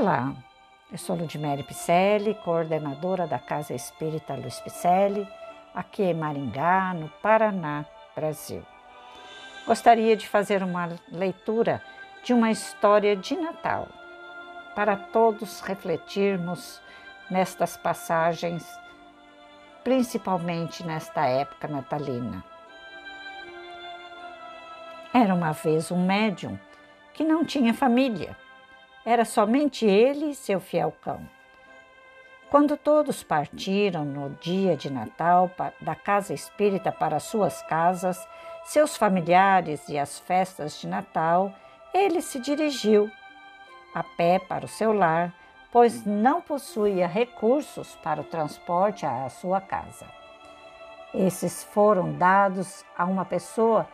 Olá, eu sou Ludmere Picelli, coordenadora da Casa Espírita Luiz Picelli, aqui em Maringá, no Paraná, Brasil. Gostaria de fazer uma leitura de uma história de Natal, para todos refletirmos nestas passagens, principalmente nesta época natalina. Era uma vez um médium que não tinha família era somente ele e seu fiel cão. Quando todos partiram no dia de Natal da casa espírita para suas casas, seus familiares e as festas de Natal, ele se dirigiu a pé para o seu lar, pois não possuía recursos para o transporte à sua casa. Esses foram dados a uma pessoa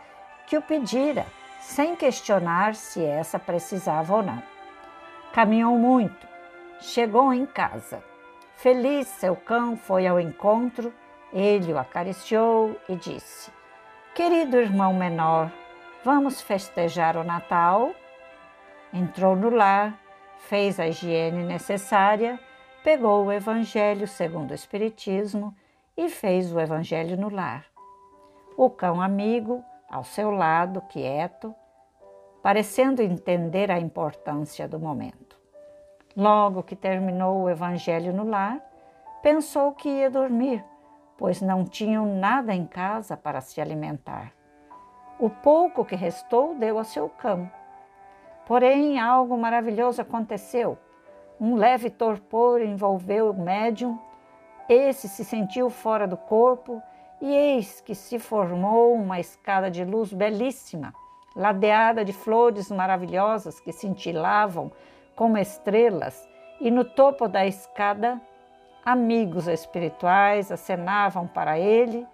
que o pedira, sem questionar se essa precisava ou não. Caminhou muito, chegou em casa. Feliz, seu cão foi ao encontro, ele o acariciou e disse: Querido irmão menor, vamos festejar o Natal? Entrou no lar, fez a higiene necessária, pegou o Evangelho segundo o Espiritismo e fez o Evangelho no lar. O cão amigo, ao seu lado, quieto, parecendo entender a importância do momento. Logo que terminou o evangelho no lar, pensou que ia dormir, pois não tinham nada em casa para se alimentar. O pouco que restou deu a seu cão. Porém, algo maravilhoso aconteceu. Um leve torpor envolveu o médium. Esse se sentiu fora do corpo e eis que se formou uma escada de luz belíssima, ladeada de flores maravilhosas que cintilavam como estrelas, e no topo da escada, amigos espirituais acenavam para ele,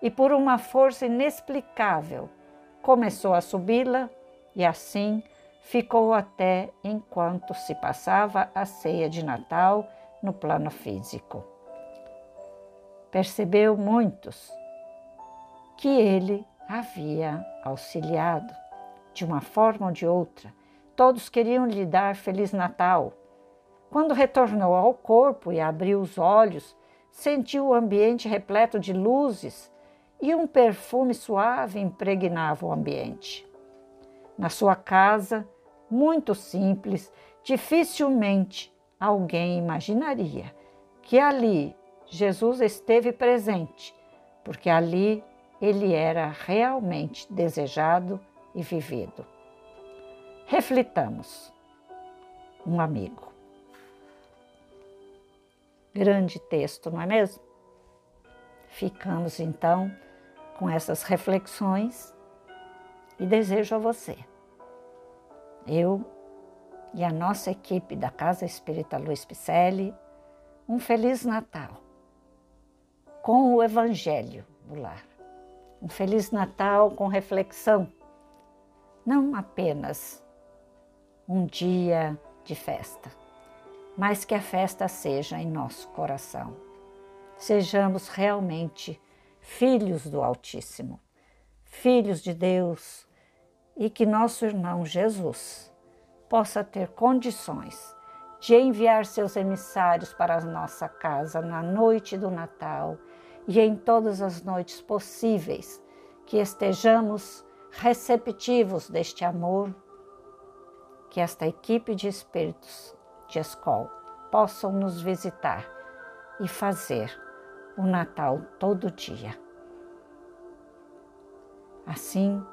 e por uma força inexplicável começou a subi-la, e assim ficou até enquanto se passava a ceia de Natal no plano físico. Percebeu muitos que ele havia auxiliado, de uma forma ou de outra, Todos queriam lhe dar Feliz Natal. Quando retornou ao corpo e abriu os olhos, sentiu o ambiente repleto de luzes e um perfume suave impregnava o ambiente. Na sua casa, muito simples, dificilmente alguém imaginaria que ali Jesus esteve presente, porque ali ele era realmente desejado e vivido. Reflitamos. Um amigo. Grande texto, não é mesmo? Ficamos então com essas reflexões e desejo a você, eu e a nossa equipe da Casa Espírita Luiz Picelli, um Feliz Natal com o Evangelho do lar. Um Feliz Natal com reflexão, não apenas um dia de festa, mas que a festa seja em nosso coração. Sejamos realmente filhos do Altíssimo, filhos de Deus e que nosso irmão Jesus possa ter condições de enviar seus emissários para a nossa casa na noite do Natal e em todas as noites possíveis, que estejamos receptivos deste amor que esta equipe de espíritos de escola possam nos visitar e fazer o Natal todo dia. Assim,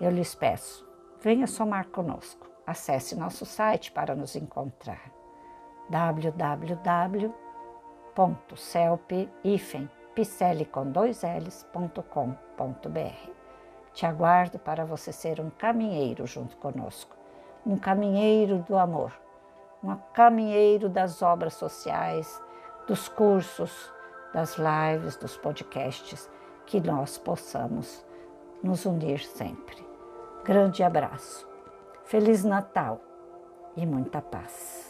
eu lhes peço, venha somar conosco. Acesse nosso site para nos encontrar www.celp-picelicom2ls.com.br te aguardo para você ser um caminheiro junto conosco, um caminheiro do amor, um caminheiro das obras sociais, dos cursos, das lives, dos podcasts, que nós possamos nos unir sempre. Grande abraço, Feliz Natal e muita paz.